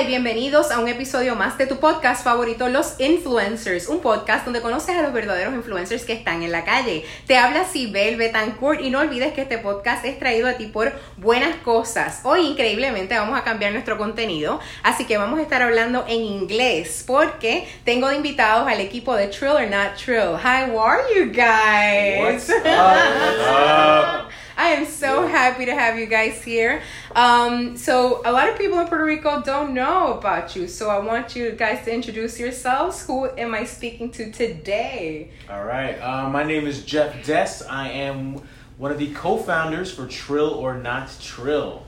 Hola y bienvenidos a un episodio más de tu podcast favorito, Los Influencers, un podcast donde conoces a los verdaderos influencers que están en la calle. Te habla Sibel Betancourt y no olvides que este podcast es traído a ti por buenas cosas. Hoy increíblemente vamos a cambiar nuestro contenido, así que vamos a estar hablando en inglés porque tengo de invitados al equipo de Trill or Not Trill. Hi, how are you guys? What's up? I am so happy to have you guys here. Um, so, a lot of people in Puerto Rico don't know about you. So, I want you guys to introduce yourselves. Who am I speaking to today? All right. Uh, my name is Jeff Dess. I am one of the co-founders for Trill or Not Trill.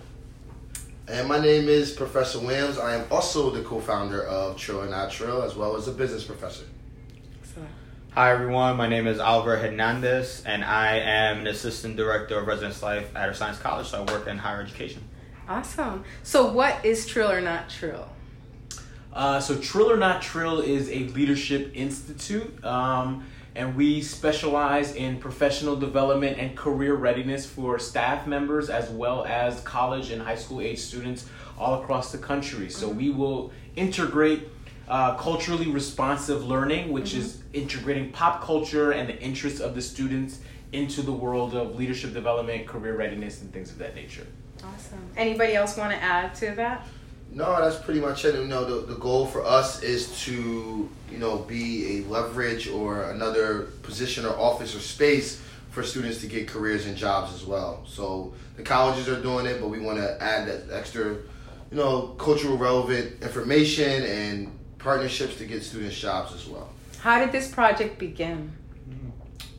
And my name is Professor Williams. I am also the co-founder of Trill or Not Trill, as well as a business professor. Hi everyone, my name is Oliver Hernandez and I am an assistant director of residence life at Our Science College, so I work in higher education. Awesome. So, what is Trill or Not Trill? Uh, so Trill or Not Trill is a leadership institute, um, and we specialize in professional development and career readiness for staff members as well as college and high school age students all across the country. So we will integrate uh, culturally responsive learning, which is integrating pop culture and the interests of the students into the world of leadership development, career readiness, and things of that nature. Awesome. Anybody else want to add to that? No, that's pretty much it. You know, the, the goal for us is to, you know, be a leverage or another position or office or space for students to get careers and jobs as well. So the colleges are doing it, but we want to add that extra, you know, cultural relevant information and partnerships to get students jobs as well. How did this project begin?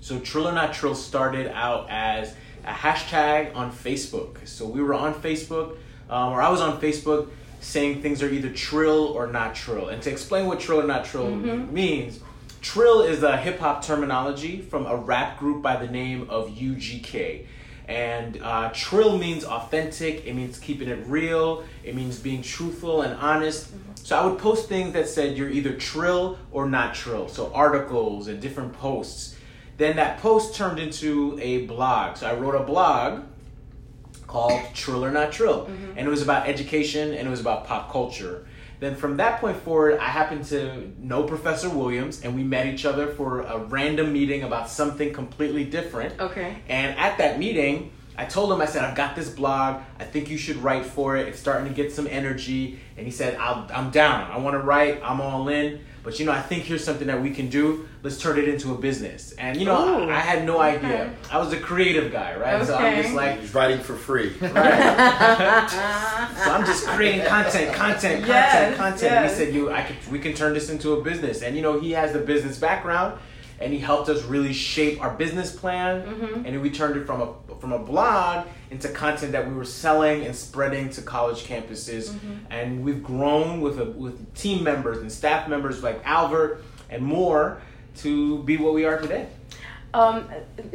So Trill or Not Trill started out as a hashtag on Facebook. So we were on Facebook, um, or I was on Facebook saying things are either trill or not trill. And to explain what trill or not trill means, trill is a hip hop terminology from a rap group by the name of UGK. And uh, trill means authentic, it means keeping it real, it means being truthful and honest. So I would post things that said you're either trill or not trill. So articles and different posts. Then that post turned into a blog. So I wrote a blog called Trill or Not Trill. And it was about education and it was about pop culture. Then from that point forward, I happened to know Professor Williams and we met each other for a random meeting about something completely different. Okay. And at that meeting, I told him, I said, I've got this blog. I think you should write for it. It's starting to get some energy. And he said, I'll, I'm down. I want to write. I'm all in. But you know, I think here's something that we can do. Let's turn it into a business. And you know, I, I had no okay. idea. I was a creative guy, right? Okay. So I'm just like, He's writing for free. right. so I'm just creating content, content, content, Yes, content. And he said, "You, I could, we can turn this into a business." And you know, he has the business background, and he helped us really shape our business plan. Mm-hmm. And we turned it from a from a blog into content that we were selling and spreading to college campuses. Mm-hmm. And we've grown with a, with team members and staff members like Albert and more to be what we are today. Um,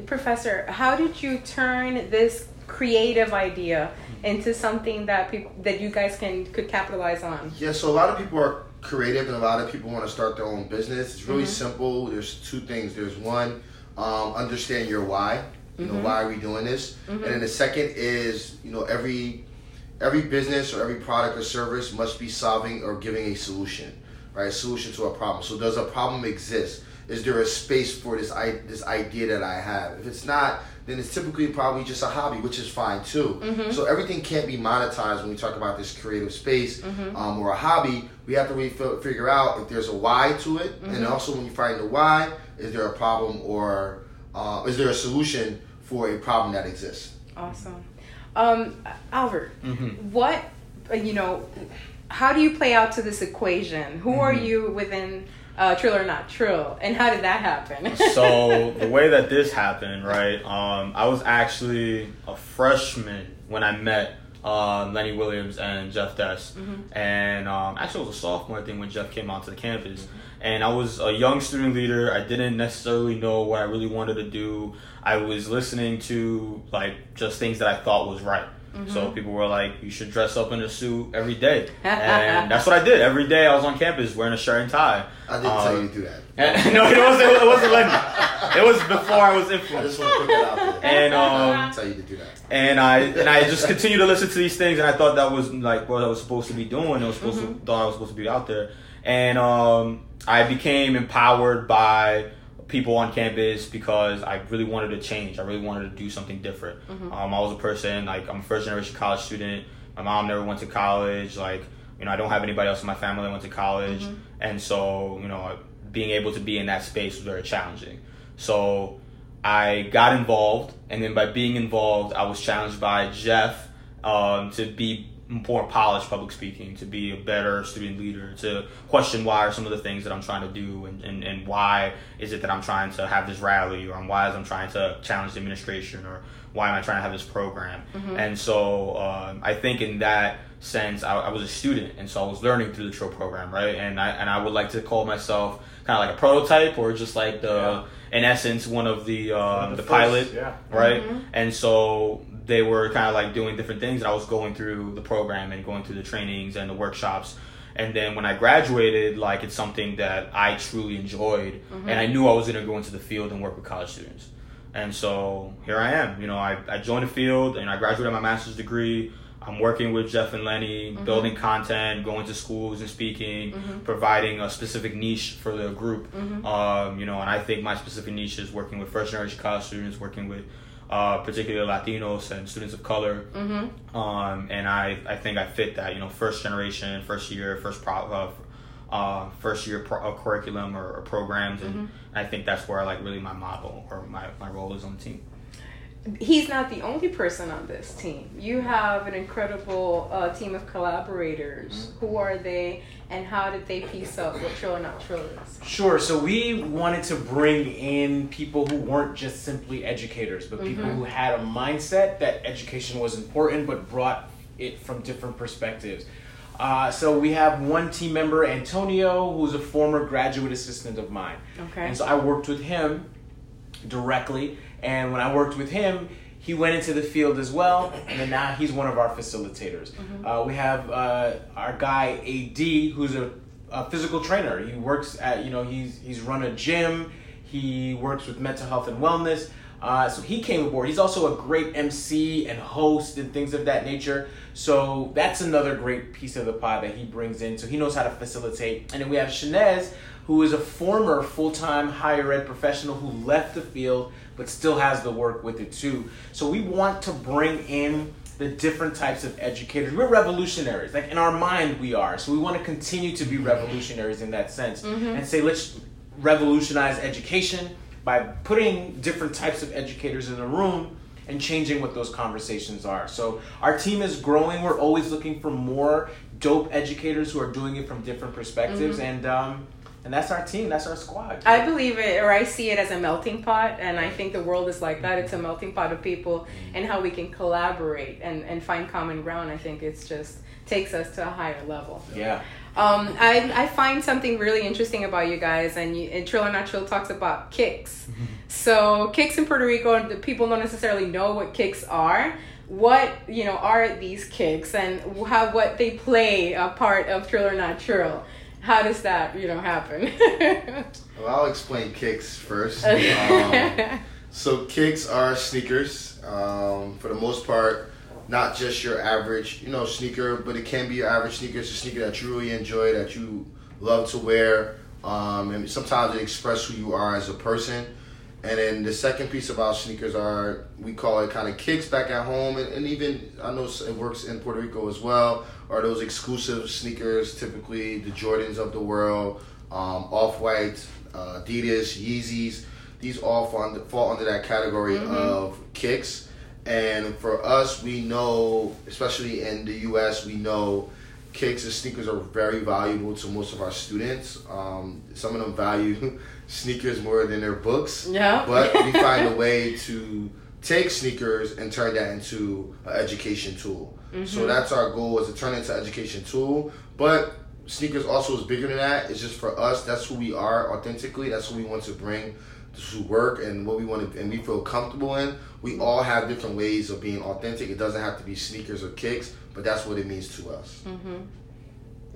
Professor, how did you turn this creative idea into something that people that you guys can could capitalize on? Yeah, so a lot of people are creative and a lot of people want to start their own business. It's really mm-hmm. simple. There's two things. There's one, um, understand your why. You know, mm-hmm. why are we doing this? Mm-hmm. And then the second is, you know, every every business or every product or service must be solving or giving a solution, right? A solution to a problem. So does a problem exist? Is there a space for this I, this idea that I have? If it's not, then it's typically probably just a hobby, which is fine too. So everything can't be monetized when we talk about this creative space um, or a hobby. We have to really fi- figure out if there's a why to it, and also when you find the why, is there a problem or uh, is there a solution for a problem that exists? Awesome. Um, Albert, Mm-hmm. what uh, you know? How do you play out to this equation? Who are Mm-hmm. you within uh, Trill or Not Trill, and how did that happen? So the way that this happened, right? Um, I was actually a freshman when I met uh, Lenny Williams and Jeff Dess, and um, actually it was a sophomore thing when Jeff came onto the campus. And I was a young student leader. I didn't necessarily know what I really wanted to do. I was listening to like just things that I thought was right. Mm-hmm. So people were like, "You should dress up in a suit every day," and that's what I did. Every day I was on campus wearing a shirt and tie. I didn't tell Um, you to do that. and- no, it wasn't. It wasn't Lenny. It was before I was I influenced. just want to put that out there. And I um, tell you to do that. and I and I just continued to listen to these things, and I thought that was like what I was supposed to be doing. I was supposed to thought I was supposed to be out there, and um, I became empowered by people on campus because I really wanted to change. I really wanted to do something different. Um, I was a person like I'm a first generation college student. My mom never went to college. Like you know, I don't have anybody else in my family that went to college, and so you know, being able to be in that space was very challenging. So I got involved, and then by being involved, I was challenged by Jeff um, to be more polished public speaking, to be a better student leader, to question why are some of the things that I'm trying to do, and, and, and why is it that I'm trying to have this rally, or why is I'm trying to challenge the administration, or why am I trying to have this program? And so um, I think in that sense, I, I was a student, and so I was learning through the Trill program, right? And I and I would like to call myself kind of like a prototype, or just like the in essence one of the um, the, the pilot, yeah. right? And so they were kind of like doing different things, and I was going through the program and going through the trainings and the workshops. And then when I graduated, like it's something that I truly enjoyed, mm-hmm. and I knew I was going to go into the field and work with college students. And so here I am. You know, I, I joined the field and I graduated my master's degree. I'm working with Jeff and Lenny, mm-hmm. building content, going to schools and speaking, mm-hmm. providing a specific niche for the group. Um, you know, and I think my specific niche is working with first generation college students, working with uh, particularly Latinos and students of color. Um, and I, I think I fit that. You know, first generation, first year, first pro, uh, uh, first year pro, uh, curriculum or, or programs, and I think that's where like really my model or my, my role is on the team. He's not the only person on this team. You have an incredible uh, team of collaborators. Who are they, and how did they piece up what Trill and Not Trill is? Sure. So we wanted to bring in people who weren't just simply educators, but people who had a mindset that education was important, but brought it from different perspectives. Uh, so we have one team member, Antonio, who's a former graduate assistant of mine. Okay. And so I worked with him directly, and when I worked with him, he went into the field as well, and then now he's one of our facilitators. Uh, we have uh, our guy AD, who's a, a physical trainer. He works at you know he's he's run a gym. He works with mental health and wellness. Uh, so he came aboard. He's also a great MC and host and things of that nature. So that's another great piece of the pie that he brings in. So he knows how to facilitate. And then we have Shanez, who is a former full-time higher ed professional who left the field but still has the work with it too. So we want to bring in the different types of educators. We're revolutionaries. Like in our mind we are. So we want to continue to be mm-hmm. revolutionaries in that sense mm-hmm. and say let's revolutionize education by putting different types of educators in the room and changing what those conversations are. So our team is growing. We're always looking for more dope educators who are doing it from different perspectives, mm-hmm. and um, and that's our team. That's our squad. I believe it, or I see it as a melting pot, and I think the world is like that. It's a melting pot of people, and how we can collaborate and, and find common ground. I think it's just takes us to a higher level. yeah. Um, I, I find something really interesting about you guys, and, you, and Trill or Not Trill talks about kicks. so kicks in Puerto Rico, the people don't necessarily know what kicks are. What you know are these kicks, and how what they play a part of Trill or Not Trill? How does that you know happen? Well, I'll explain kicks first. Um, so kicks are sneakers. Um, for the most part, not just your average, you know, sneaker, but it can be your average sneaker. It's a sneaker that you really enjoy, that you love to wear, um, and sometimes it expresses who you are as a person. And then the second piece about sneakers are we call it kind of kicks back at home, and, and even I know it works in Puerto Rico as well. Are those exclusive sneakers, typically the Jordans of the world, um, Off White, uh, Adidas, Yeezys. These all fall under, fall under that category of kicks. And for us, we know, especially in the U.S., we know kicks and sneakers are very valuable to most of our students. Um, some of them value sneakers more than their books. Yeah. But we find a way to take sneakers and turn that into an education tool. So that's our goal is to turn it into an education tool. But sneakers also is bigger than that. It's just for us. That's who we are authentically. That's who we want to bring to work and what we want to and we feel comfortable in. We all have different ways of being authentic. It doesn't have to be sneakers or kicks, but that's what it means to us. Mm-hmm.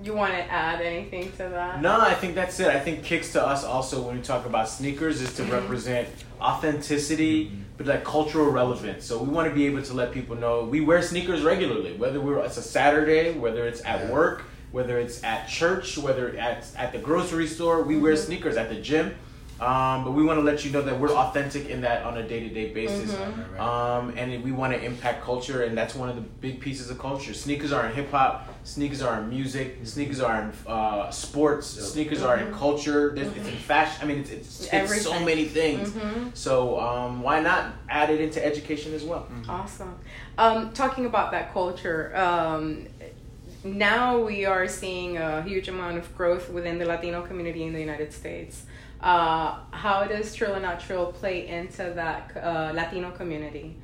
You want to add anything to that? No, I think that's it. I think kicks to us also when we talk about sneakers is to mm-hmm. represent authenticity, mm-hmm. but like cultural relevance. So we want to be able to let people know we wear sneakers regularly, whether we're it's a Saturday, whether it's at work, whether it's at church, whether at at the grocery store. We wear mm-hmm. sneakers at the gym. Um, but we want to let you know that we're authentic in that on a day to day basis. Um, and we want to impact culture, and that's one of the big pieces of culture. Sneakers are in hip hop, sneakers are in music, sneakers are in uh, sports, sneakers are in culture, There's it's in fashion. I mean, it's, it's, it's so many things. So um, why not add it into education as well? Awesome. Um, talking about that culture, um, now we are seeing a huge amount of growth within the Latino community in the United States. Uh, how does Trill and Not Trill play into that uh, Latino community?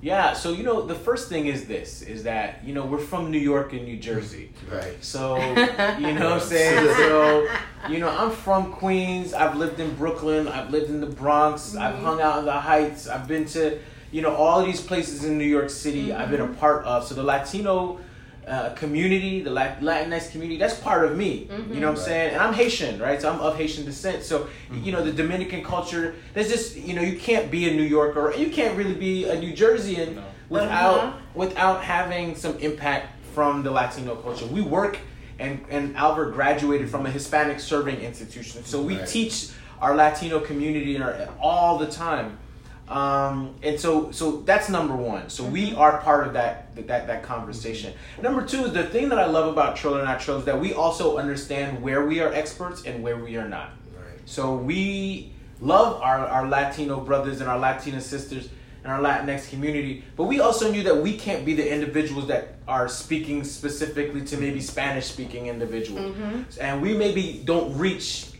Yeah, so you know, the first thing is this is that, you know, we're from New York and New Jersey. Right. So, you know what I'm saying? So, you know, I'm from Queens. I've lived in Brooklyn. I've lived in the Bronx. I've hung out in the Heights. I've been to, you know, all these places in New York City I've been a part of. So the Latino uh, community, the Latinx community, that's part of me. You know what I'm saying? And I'm Haitian, right? So I'm of Haitian descent. So, you know, the Dominican culture, there's just, you know, you can't be a New Yorker, you can't really be a New Jerseyan without Uh-huh. without having some impact from the Latino culture. We work and and Albert graduated from a Hispanic serving institution, so we Right. teach our Latino community in our, all the time. Um, and so so that's number one. So we mm-hmm. are part of that that that conversation. Mm-hmm. Number two is the thing that I love about Trill or Not Trill is that we also understand where we are experts and where we are not. Right. So we love our, our Latino brothers and our Latina sisters and our Latinx community, but we also knew that we can't be the individuals that are speaking specifically to maybe mm-hmm. Spanish speaking individuals. And we maybe don't reach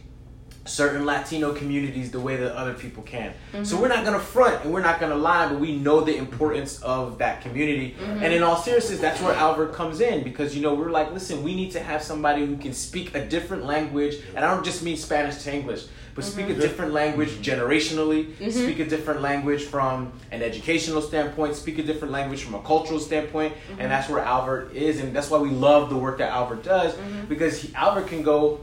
certain Latino communities the way that other people can. So mm-hmm. we're not gonna front and we're not gonna lie, but we know the importance of that community. Mm-hmm. And in all seriousness, that's where Albert comes in because you know we're like, listen, we need to have somebody who can speak a different language, and I don't just mean Spanish to English, but mm-hmm. speak a different language generationally, speak a different language from an educational standpoint, speak a different language from a cultural standpoint, and that's where Albert is, and that's why we love the work that Albert does because he, Albert can go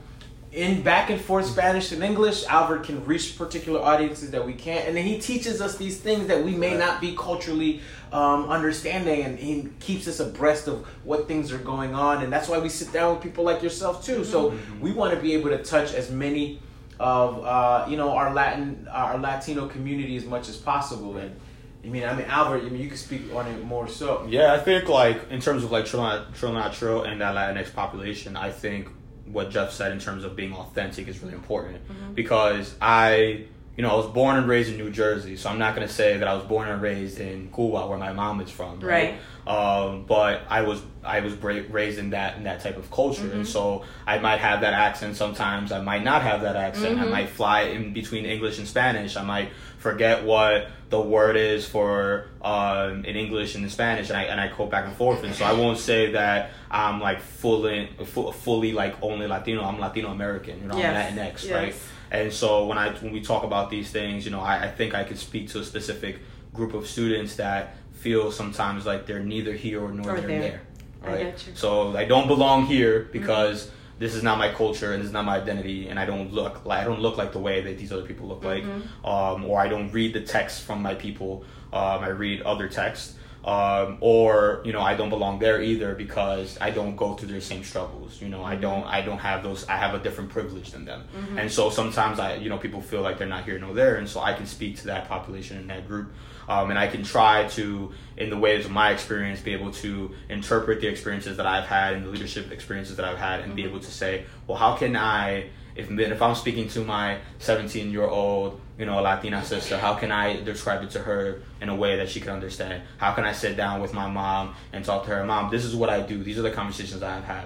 in back and forth Spanish and English, Albert can reach particular audiences that we can't, and then he teaches us these things that we may not be culturally um, understanding, and he keeps us abreast of what things are going on, and that's why we sit down with people like yourself too. So we want to be able to touch as many of uh, you know our Latin our Latino community as much as possible, and. I mean, I mean, Albert. I mean, you can speak on it more so. Yeah, I think like in terms of like Trill Not Trill, Trill and that Latinx population, I think what Jeff said in terms of being authentic is really important mm-hmm. because I, you know, I was born and raised in New Jersey, so I'm not gonna say that I was born and raised in Cuba where my mom is from, right? Um, but I was I was bra- raised in that in that type of culture, and so I might have that accent sometimes. I might not have that accent. I might fly in between English and Spanish. I might forget what the word is for um, in English and in Spanish, and I and I go back and forth. And so I won't say that I'm like fully fu- fully like only Latino. I'm Latino American. You know, Yes, I'm Latinx, yes. right? And so when I when we talk about these things, you know, I, I think I could speak to a specific group of students that feel sometimes like they're neither here or nor Or they're there. there. Right. you. So I don't belong here because this is not my culture and this is not my identity, and I don't look like I don't look like the way that these other people look like, um, or I don't read the text from my people. Um, I read other texts. Um, or you know I don't belong there either because I don't go through their same struggles. You know I don't I don't have those I have a different privilege than them, and so sometimes I you know people feel like they're not here nor there, and so I can speak to that population in that group, um, and I can try to in the ways of my experience be able to interpret the experiences that I've had and the leadership experiences that I've had, and be able to say, well, how can I if if I'm speaking to my 17 year old you know a Latina sister, how can I describe it to her in a way that she can understand? How can I sit down with my mom and talk to her, mom? This is what I do. These are the conversations I've had.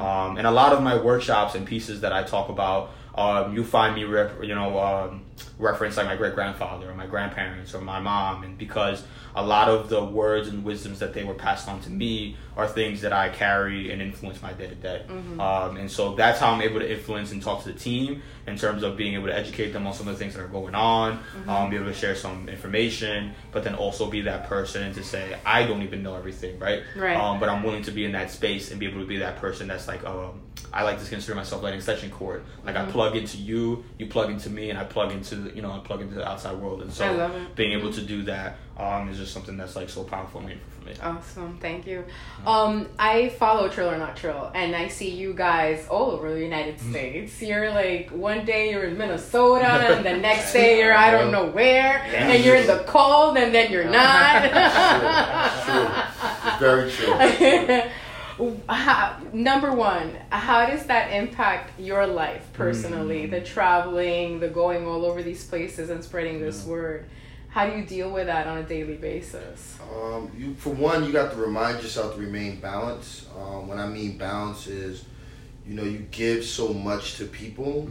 Um, and a lot of my workshops and pieces that I talk about, um, you find me rep, you know um, reference like my great grandfather or my grandparents or my mom, and because a lot of the words and wisdoms that they were passed on to me are things that I carry and influence my day to day. Um, And so that's how I'm able to influence and talk to the team in terms of being able to educate them on some of the things that are going on, um, be able to share some information, but then also be that person to say, I don't even know everything, right? Right. Um, but I'm willing to be in that space and be able to be that person that's like, um, I like to consider myself like an extension cord. Like Mm-hmm. I plug into you, you plug into me, and I plug into you know I plug into the outside world. And so I love it. being able to do that um, is just something that's like so powerful and meaningful for me. Awesome, thank you. Um, I follow Trill or Not Trill, and I see you guys all over the United Mm. States. You're like one day you're in Minnesota, and the next day you're I don't know where, and you're in the cold, and then you're not. It's very true. how, number one, how does that impact your life personally? The traveling, the going all over these places and spreading this word. How do you deal with that on a daily basis? Um, you for one, you got to remind yourself to remain balanced. Um, when I mean balance is, you know, you give so much to people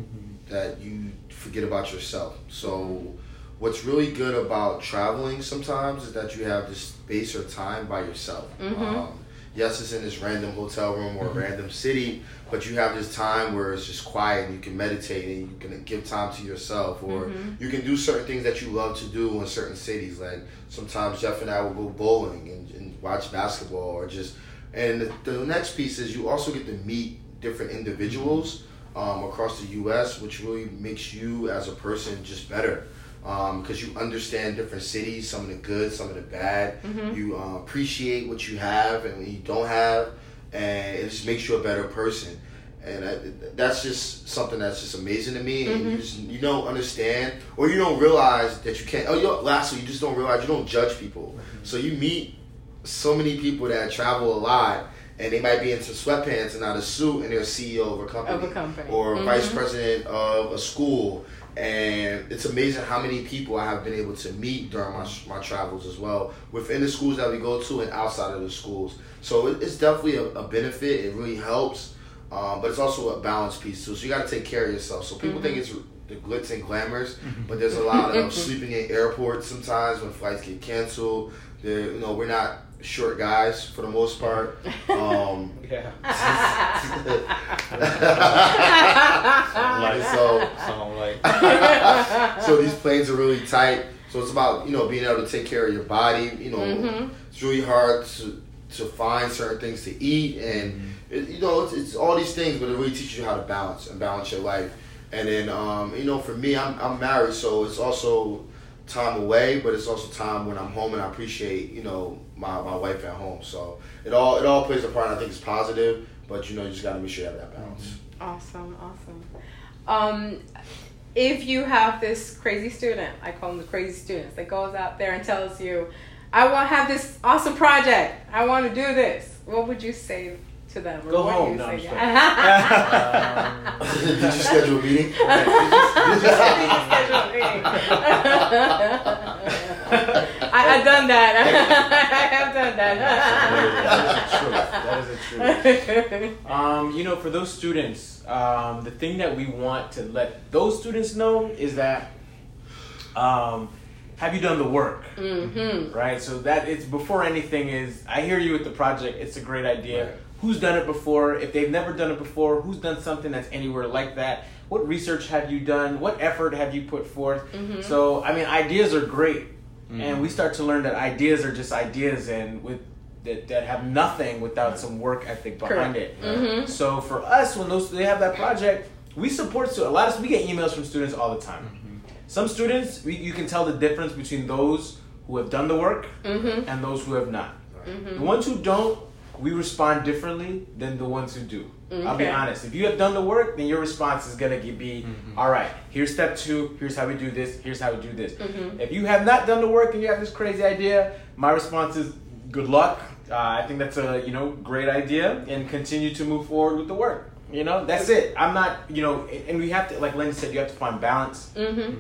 that you forget about yourself. So, what's really good about traveling sometimes is that you have this space or time by yourself. Mm-hmm. Um, yes, it's in this random hotel room or mm-hmm. random city, but you have this time where it's just quiet and you can meditate and you can give time to yourself or mm-hmm. you can do certain things that you love to do in certain cities. Like sometimes Jeff and I will go bowling and, and watch basketball or just. And the, the next piece is you also get to meet different individuals um, across the U.S., which really makes you as a person just better because you understand different cities, some of the good, some of the bad. You uh, appreciate what you have and what you don't have, and it just makes you a better person. And I, that's just something that's just amazing to me. And you just you don't understand or you don't realize that you can't. Oh, you lastly, you just don't realize you don't judge people. So you meet so many people that travel a lot. And they might be into sweatpants and not a suit, and they're CEO of a company, Of a company. or Mhm. vice president of a school, and it's amazing how many people I have been able to meet during my, my travels as well within the schools that we go to and outside of the schools. So it, it's definitely a, a benefit. It really helps, um, but it's also a balance piece too. So you got to take care of yourself. So people think it's the glitz and glamours, but there's a lot of sleeping in airports sometimes when flights get canceled. There, you know, we're not short guys for the most part. Um, Yeah. Like, so so like, so these planes are really tight. So it's about you know being able to take care of your body. You know, Mm-hmm. it's really hard to to find certain things to eat, and it, you know it's, it's all these things, but it really teaches you how to balance and balance your life. And then um, you know, for me, I'm I'm married, so it's also time away, but it's also time when I'm home, and I appreciate you know my, my wife at home. So it all it all plays a part. I think it's positive, but you know you just got to make sure you have that balance. Awesome, awesome. Um, if you have this crazy student, I call them the crazy students, that goes out there and tells you, I want to have this awesome project. I want to do this. What would you say to them? Or Go home. No, I'm say? just Did you schedule a meeting? I, I've done that. I have done that. That is a that. truth. That is a truth. Um, you know, for those students, um, the thing that we want to let those students know is that um, have you done the work? mm-hmm. Right? So that it's before anything is I hear you with the project, it's a great idea. Right. Who's done it before? If they've never done it before, who's done something that's anywhere like that? What research have you done? What effort have you put forth? Mm-hmm. So I mean ideas are great. And we start to learn that ideas are just ideas and with that, that have nothing without some work ethic behind Correct. it. Mhm. So for us, when those they have that project, we support stu- a lot of we get emails from students all the time. Some students, we, you can tell the difference between those who have done the work Mm-hmm. and those who have not. The ones who don't, we respond differently than the ones who do. I'll be honest. If you have done the work, then your response is gonna be, "All right, here's step two. Here's how we do this. Here's how we do this. If you have not done the work and you have this crazy idea, my response is, "Good luck. Uh, I think that's a you know great idea, and continue to move forward with the work. You know, that's it. I'm not you know, and we have to like Lenny said, you have to find balance Mm-hmm.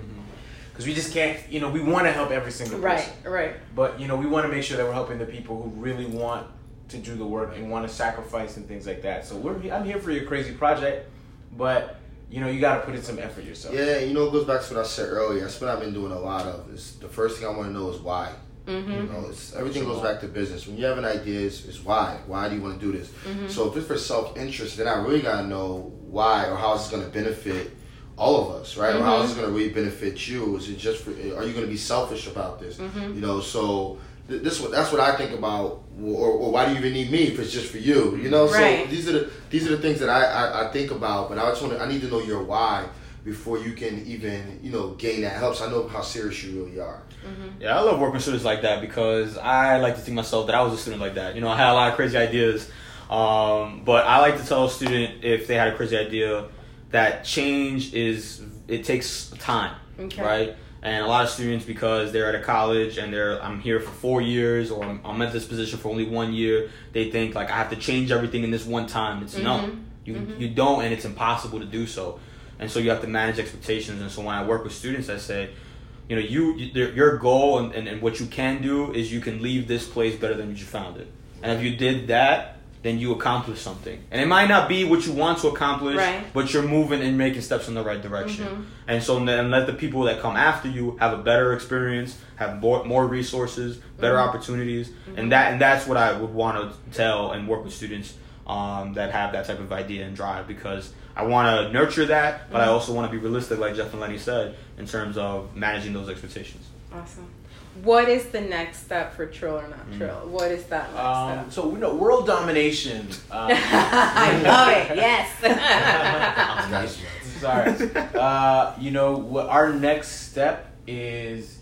because we just can't. You know, we want to help every single person. Right, right. But you know, we want to make sure that we're helping the people who really want to do the work and want to sacrifice and things like that. So we're I'm here for your crazy project, but you know, you got to put in some effort yourself. Yeah, you know, it goes back to what I said earlier. That's what I've been doing a lot of. Is the first thing I want to know is why. Mm-hmm. You know, it's, everything goes back to business. When you have an idea, it's, it's why. Why do you want to do this? Mm-hmm. So if it's for self interest, then I really got to know why or how it's going to benefit all of us, right? Or how is it going to really benefit you? Is it just for? Are you going to be selfish about this? You know, so th- this what that's what I think about, or, or why do you even need me if it's just for you? You know, Right. so these are the these are the things that I, I, I think about, but I just want to I need to know your why before you can even you know gain that help. So I know how serious you really are. Yeah, I love working with students like that because I like to think myself that I was a student like that. You know, I had a lot of crazy ideas, um, but I like to tell a student if they had a crazy idea that change is it takes time, Okay. right? And a lot of students because they're at a college and they're I'm here for four years or I'm, I'm at this position for only one year, they think like I have to change everything in this one time. It's no, mm-hmm. you mm-hmm. you don't, and it's impossible to do so. And so you have to manage expectations. And so when I work with students, I say, you know, you, you your- your goal and, and, and what you can do is you can leave this place better than you found it. And if you did that, then you accomplish something. And it might not be what you want to accomplish, Right. but you're moving and making steps in the right direction. Mm-hmm. And so then let the people that come after you have a better experience, have more, more resources, better mm-hmm. opportunities, mm-hmm. and that and that's what I would want to tell and work with students um, that have that type of idea and drive because I want to nurture that, but I also want to be realistic, like Jeff and Lenny said, in terms of managing those expectations. Awesome. What is the next step for Trill or not Mm. Trill? What is that next Um, so we know world domination. Um. I love it. Yes. Sorry. Uh, you know, what our next step is,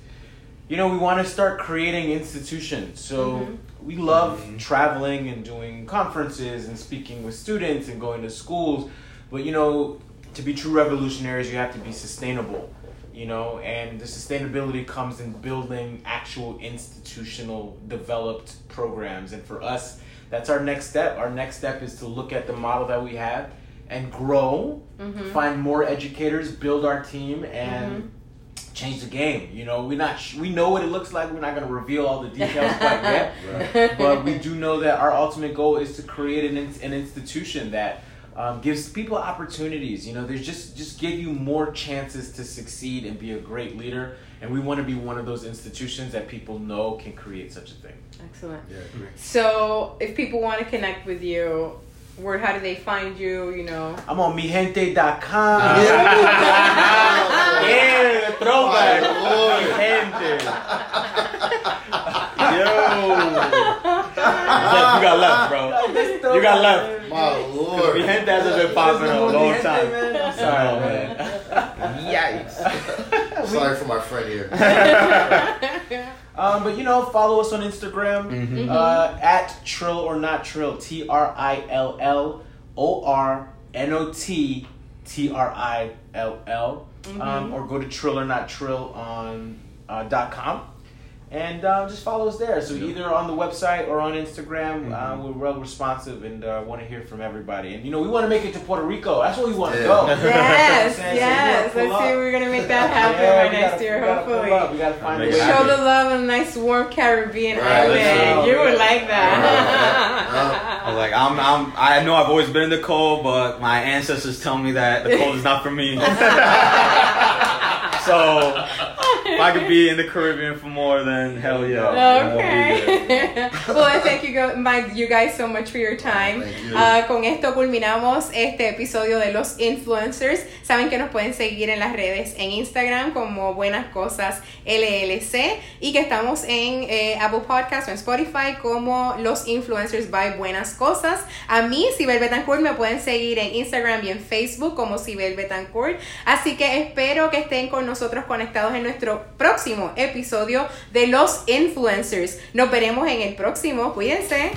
you know, we want to start creating institutions. So we love traveling and doing conferences and speaking with students and going to schools. But, you know, to be true revolutionaries, you have to be sustainable. You know, and the sustainability comes in building actual institutional developed programs. And for us, that's our next step. Our next step is to look at the model that we have and grow, mm-hmm. find more educators, build our team, and mm-hmm. change the game. You know, we not sh- we know what it looks like. We're not going to reveal all the details quite yet, but we do know that our ultimate goal is to create an in- an institution that. Um, gives people opportunities, you know. There's just just give you more chances to succeed and be a great leader, and we want to be one of those institutions that people know can create such a thing. Excellent. Yeah. So, if people want to connect with you, where how do they find you? You know. I'm on migente.com. yeah, throwback. My Lord. Gente. Yo. Jeff, you got left, bro. You got left. My lord. Mi gente hasn't been popping in a long time. I'm sorry, man. Yikes. Sorry for my friend here. Um, but you know, follow us on Instagram Mhm. uh, at Trill or Not Trill. T R I L L O R N O T T R I L L. Um, or go to Trill or Not Trill on uh, dot com. And uh, just follow us there. So either on the website or on Instagram, uh, we're well responsive and uh, want to hear from everybody. And you know, we want to make it to Puerto Rico. That's where we want to Yeah. go. Yes, So you yes. gotta Let's see up. if we're gonna make that happen Yeah, by next gotta- year, we gotta hopefully. up. We gotta find a way. it Show the love on a nice warm Caribbean Right, island. you would like that. I was like, I'm, I'm, I know I've always been in the cold, but my ancestors tell me that the cold is not for me. so if I could be in the Caribbean for more, then hell yeah. Okay. well, thank you, go- my, you guys so much for your time. Thank you. Ah, con esto culminamos este episodio de los influencers. Saben que nos pueden seguir en las redes en Instagram como Buenas Cosas LLC y que estamos en eh, Apple Podcast o en Spotify como Los Influencers by Buenas Cosas. A mí, Sibel Betancourt, me pueden seguir en Instagram y en Facebook como Sibel Betancourt. Así que espero que estén con nosotros conectados en nuestro próximo episodio de Los Influencers. Nos veremos en el próximo. Cuídense.